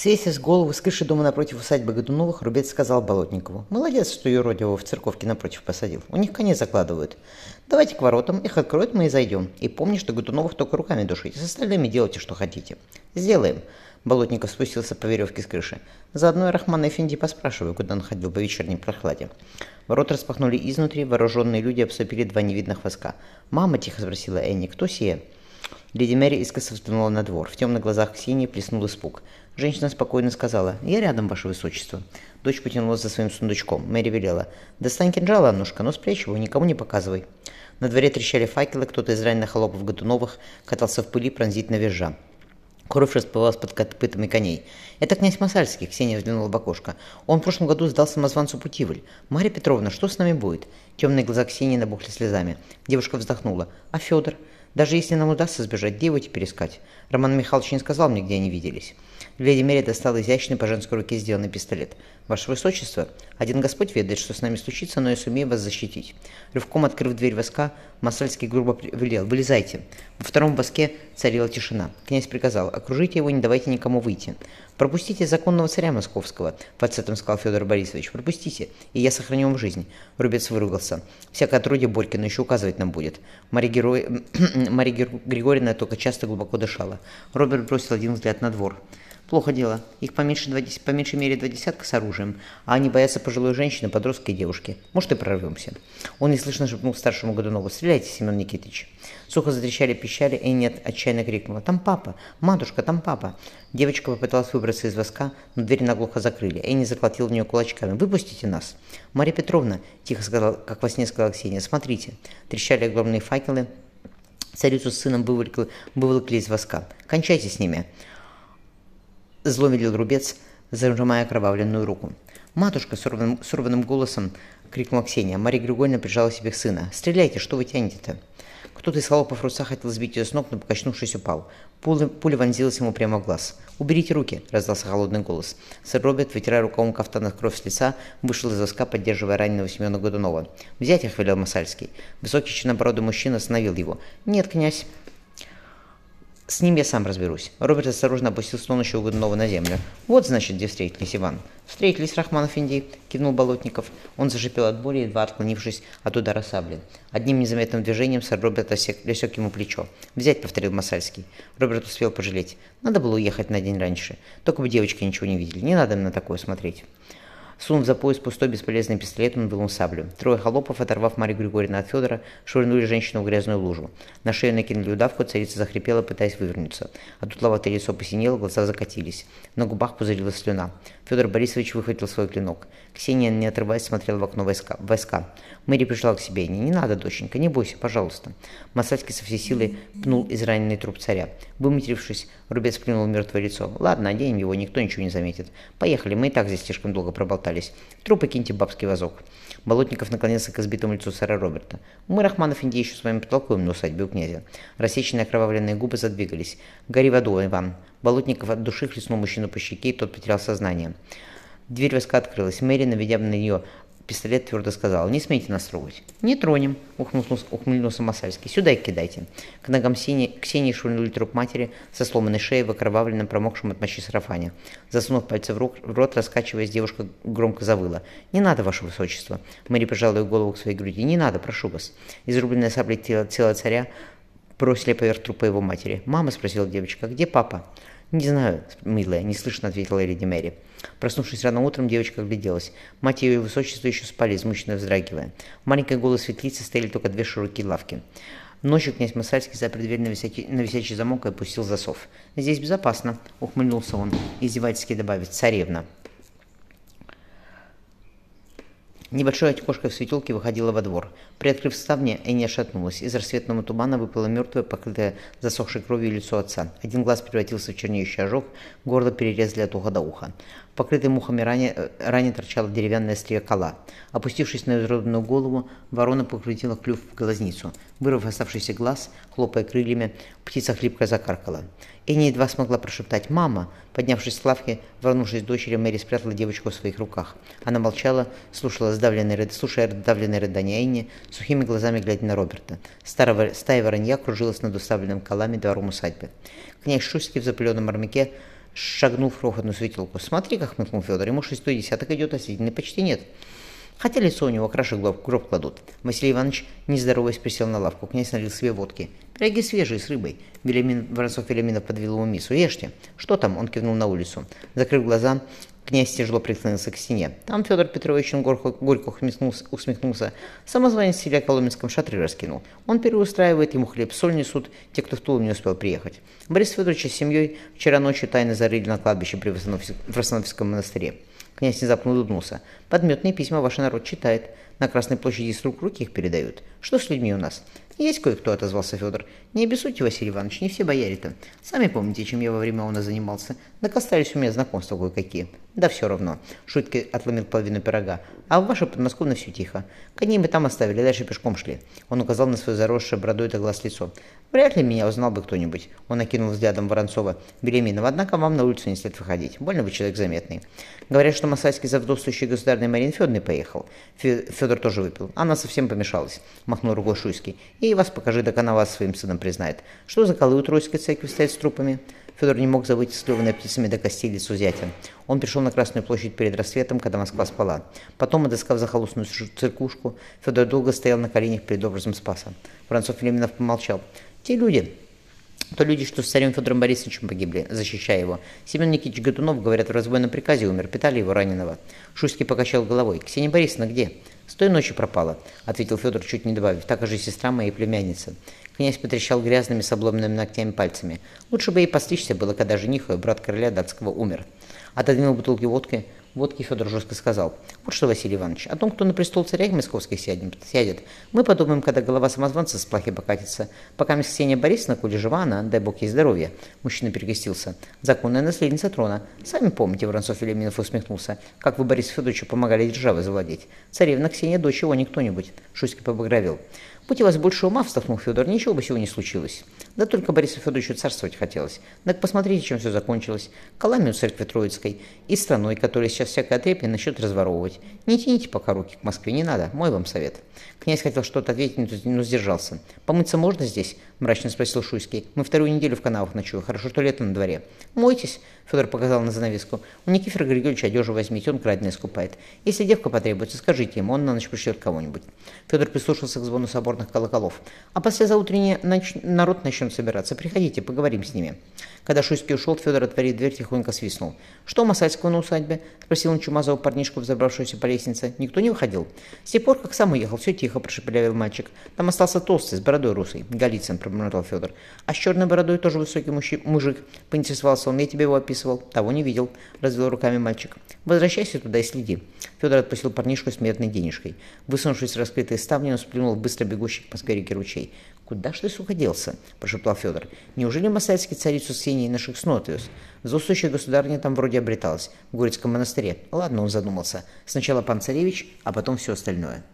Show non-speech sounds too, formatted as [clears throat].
Свесив голову с крыши дома напротив усадьбы Годуновых, Рубец сказал Болотникову. «Молодец, что юродивого в церковке напротив посадил. У них коней закладывают. Давайте к воротам, их откроют, мы и зайдем. И помни, что Годуновых только руками душите, с остальными делайте, что хотите». «Сделаем». Болотников спустился по веревке с крыши. Заодно и Рахмана Эфенди поспрашиваю, куда он ходил по вечерней прохладе. Ворот распахнули изнутри, вооруженные люди обступили два невидных воска. «Мама», — тихо спросила Энни, — «кто сие?» Леди Мэри искоса взглянула на двор. В темных глазах Ксении плеснул испуг. Женщина спокойно сказала, «Я рядом, ваше высочество». Дочь потянулась за своим сундучком. Мэри велела, «Достань кинжал, Аннушка, но спрячь его, никому не показывай». На дворе трещали факелы, кто-то из раненых холопов Годуновых катался в пыли пронзительно визжа. Кровь расплывалась под копытами коней. «Это князь Масальский», — Ксения взглянула в окошко. «Он в прошлом году сдал самозванцу Путивль. Марья Петровна, что с нами будет?» Темные глаза Ксении набухли слезами. Девушка вздохнула. «А Федор? Даже если нам удастся сбежать, где его теперь искать? Роман Михайлович не сказал мне, где они виделись». Леди Мэри достала изящный по женской руке сделанный пистолет. «Ваше Высочество, один Господь ведает, что с нами случится, но я сумею вас защитить». Рывком открыв дверь воска, Масальский грубо велел «Вылезайте». Во втором воске царила тишина. Князь приказал «Окружите его, не давайте никому выйти». «Пропустите законного царя московского», — фальцетом сказал Федор Борисович. «Пропустите, и я сохраню вам жизнь». Рубец выругался. «Всякое отродье Борькина еще указывать нам будет». Мария, Герой... [clears throat] Мария Григорьевна только часто глубоко дышала. Роберт бросил один взгляд на двор. Плохо дело. Их по меньшей, два, по меньшей мере два десятка с оружием, а они боятся пожилой женщины, подростка и девушки. Может, и прорвемся. Он неслышно шепнул старшему Годунову. «Стреляйте, Семен Никитич». Сухо затрещали, пищали, и нет отчаянно крикнула. «Там папа! Матушка, там папа!» Девочка попыталась выбраться из воска, но дверь наглухо закрыли. Энни заклотил в нее кулачками. «Выпустите нас!» «Марья Петровна!» – тихо сказала, как во сне сказала Ксения. «Смотрите!» Трещали огромные факелы. Царицу с сыном выволокли, выволокли из воска. «Кончайте с ними!» Зло велел рубец, зажимая окровавленную руку. «Матушка!» — с рваным, с рваным голосом крикнула Ксения. Мария Григорьевна прижала себе к сына. «Стреляйте! Что вы тянете-то?» Кто-то из холопов руца хотел сбить ее с ног, но, покачнувшись, упал. Пуля, пуля вонзилась ему прямо в глаз. «Уберите руки!» – раздался холодный голос. Сэр Роберт, вытирая рукавом кафтана кровь с лица, вышел из воска, поддерживая раненого Семена Годунова. «Взять их!» – велел Масальский. Высокий чернобородый мужчина остановил его. «Нет, князь!» С ним я сам разберусь. Роберт осторожно опустил стонущего Годунова на землю. Вот, значит, где встретились, Иван. Встретились, Рахманов Инди, кивнул Болотников. Он зашипел от боли, едва отклонившись от удара сабли. Одним незаметным движением сэр Роберт осек, лесек ему плечо. «Взять», — повторил Масальский. Роберт успел пожалеть. Надо было уехать на день раньше. Только бы девочки ничего не видели. Не надо на такое смотреть. Сунув за пояс пустой бесполезный пистолет, он вынул саблю. Трое холопов, оторвав Марию Григорьевну от Федора, швырнули женщину в грязную лужу. На шею накинули удавку, царица захрипела, пытаясь вывернуться. А тут ловатое лицо посинело, глаза закатились. На губах пузырилась слюна. Федор Борисович выхватил свой клинок. Ксения, не отрываясь, смотрела в окно войска. войска. Мэри пришла к себе. «Не, не надо, доченька, не бойся, пожалуйста». Масальский со всей силы пнул израненный труп царя. Выматерившись, Рубец плюнул в мертвое лицо. «Ладно, оденем его, никто ничего не заметит. Поехали, мы и так здесь слишком долго проболтались. Трупы киньте бабский вазок». Болотников наклонился к избитому лицу сэра Роберта. «Мы, Рахманов, Инди, еще с вами потолкуем на усадьбе у князя». Рассеченные окровавленные губы задвигались. «Гори в аду, Иван». Болотников от души хлестнул мужчину по щеке, и тот потерял сознание. Дверь воска открылась. Мэри, наведя на нее пистолет, твердо сказал, «Не смейте нас трогать». «Не тронем», — ухмыльнулся, ухмыльнулся Масальский. «Сюда и кидайте». К ногам Ксении, Ксении швырнули труп матери со сломанной шеей в окровавленном, промокшем от мочи сарафане. Засунув пальцы в, рук, в рот, раскачиваясь, девушка громко завыла. «Не надо, ваше высочество». Мэри прижала ее голову к своей груди. «Не надо, прошу вас». Изрубленное саблей тело, тело царя бросили поверх трупа его матери. «Мама?» — спросила девочка. «Где папа?» «Не знаю, милая», — неслышно ответила леди Мэри. Проснувшись рано утром, девочка огляделась. Мать и ее высочество еще спали, измученно вздрагивая. В маленькой голой светлице стояли только две широкие лавки. Ночью князь Масальский запер дверь на висячий, на висячий замок и опустил засов. «Здесь безопасно», — ухмыльнулся он, издевательски добавить, «царевна». Небольшое окошко в светелке выходило во двор. Приоткрыв ставни, Энни шатнулась. Из рассветного тумана выпало мертвое, покрытое засохшей кровью лицо отца. Один глаз превратился в чернеющий ожог, горло перерезали от уха до уха. В покрытой мухами ране, ране торчала деревянная стрия кола. Опустившись на изродную голову, ворона покрутила клюв в глазницу. Вырвав оставшийся глаз, хлопая крыльями, птица хлипко закаркала. Энни едва смогла прошептать «Мама!». Поднявшись с лавки, вернувшись дочери, Мэри спрятала девочку в своих руках. Она молчала, слушала сдавленное, слушая сдавленное рыдание Энни, сухими глазами глядя на Роберта. Старого, стая воронья кружилась над уставленным колами двором усадьбы. Князь Шуйский в запыленном армяке шагнул в крохотную светилку. «Смотри, как хмыкнул Федор, ему шестой десяток идет, а седины почти нет». Хотя лицо у него краши гроб, гроб кладут. Василий Иванович, не здороваясь, присел на лавку. Князь налил себе водки. Пироги свежие, с рыбой. Велимин, Воронцов Велиминов подвел ему мису. Ешьте. Что там? Он кивнул на улицу. Закрыв глаза, князь тяжело прислонился к стене. Там Федор Петрович горько, горько усмехнулся. Самозванец себя Коломенском шатры раскинул. Он переустраивает, ему хлеб, соль несут, те, кто в Тулу не успел приехать. Борис Федорович с семьей вчера ночью тайно зарыли на кладбище при Восстановском монастыре. Князь внезапно улыбнулся. «Подметные письма ваш народ читает. На Красной площади с рук руки их передают. Что с людьми у нас?» «Есть кое-кто», — отозвался Федор. «Не обессудьте, Василий Иванович, не все бояре-то. Сами помните, чем я во время она занимался. Так у меня знакомства кое-какие. Да все равно». Шутки отломил половину пирога. «А в ваше подмосковное все тихо. Коней мы там оставили, дальше пешком шли». Он указал на свое заросшее бородой до глаз лицо. «Вряд ли меня узнал бы кто-нибудь». Он окинул взглядом Воронцова. «Беременного, однако вам на улицу не след выходить. Больно вы человек заметный. Говорят, что Масальский за вдовствующей государственной Марин Федоровной поехал. Федор тоже выпил. Она совсем помешалась», — махнул рукой Шуйский. «И вас покажи, так она вас своим сыном признает. Что за колы у Троицкой церкви стоят с трупами?» Федор не мог забыть склеванное птицами до костей лицо зятя. Он пришел на Красную площадь перед рассветом, когда Москва спала. Потом, отыскав захолустную церквушку, Федор долго стоял на коленях перед образом Спаса. Воронцов Леминов помолчал. «Те люди, то люди, что с царем Федором Борисовичем погибли, защищая его. Семен Никитич Годунов, говорят, в разбойном приказе умер, питали его раненого. Шуйский покачал головой. «Ксения Борисовна где?» «С той ночи пропала», — ответил Федор, чуть не добавив. «Так же сестра моей племянница». Князь потрещал грязными с обломанными ногтями пальцами. Лучше бы ей постричься было, когда жених, брат короля датского, умер. Отодвинул бутылки водки, водки Федор жестко сказал. Вот что, Василий Иванович, о том, кто на престол царя московских сядет, сядет, мы подумаем, когда голова самозванца с плахи покатится. Пока мисс Ксения Борисовна, коли жива она, дай бог ей здоровья. Мужчина перекрестился. Законная наследница трона. Сами помните, Воронцов Велиминов усмехнулся, как вы Борису Федоровичу помогали державой завладеть. Царевна Ксения дочь его, не кто-нибудь. Шуйский побагровел. Будь у вас больше ума, вздохнул Федор, ничего бы всего не случилось. Да только Борису Федоровичу царствовать хотелось. Так посмотрите, чем все закончилось. Колами у церкви Троицкой и страной, которая сейчас всякое отрепье начнет разворовывать. Не тяните пока руки к Москве, не надо, мой вам совет. Князь хотел что-то ответить, но сдержался. «Помыться можно здесь?» – мрачно спросил Шуйский. «Мы вторую неделю в канавах ночуем, хорошо, что лето на дворе». «Мойтесь», – Федор показал на занавеску. «У Никифора Григорьевича одежу возьмите, он краденое скупает. Если девка потребуется, скажите ему, он на ночь пришлет кого-нибудь». Федор прислушался к звону соборных колоколов. «А послезаутренне нач... народ начнет собираться. Приходите, поговорим с ними». Когда Шуйский ушел, Федор отворил дверь, тихонько свистнул. «Что у Масальского на усадьбе?» – спросил он чумазого парнишку, взобравшегося по лестнице. «Никто не выходил?» «С тех пор, как сам уехал, все тихо», – прошепелявил мальчик. «Там остался толстый, с бородой русой». «Голицын», – пробормотал Федор. «А с черной бородой тоже высокий мужи... мужик», – поинтересовался он. «Я тебе его описывал». «Того не видел», – развел руками мальчик. «Возвращайся туда и следи». Федор отпустил парнишку с медной денежкой. Высунувшись в раскрытые ставни, он сплюнул быстро бегущий к Москве реки ручей. «Куда ж ты, сука, делся?» – прошептал Федор. «Неужели Масальский царицу с Ксенией наших снот вез? Злосущая государыня там вроде обреталась, в Горецком монастыре. Ладно, он задумался. Сначала пан царевич, а потом все остальное».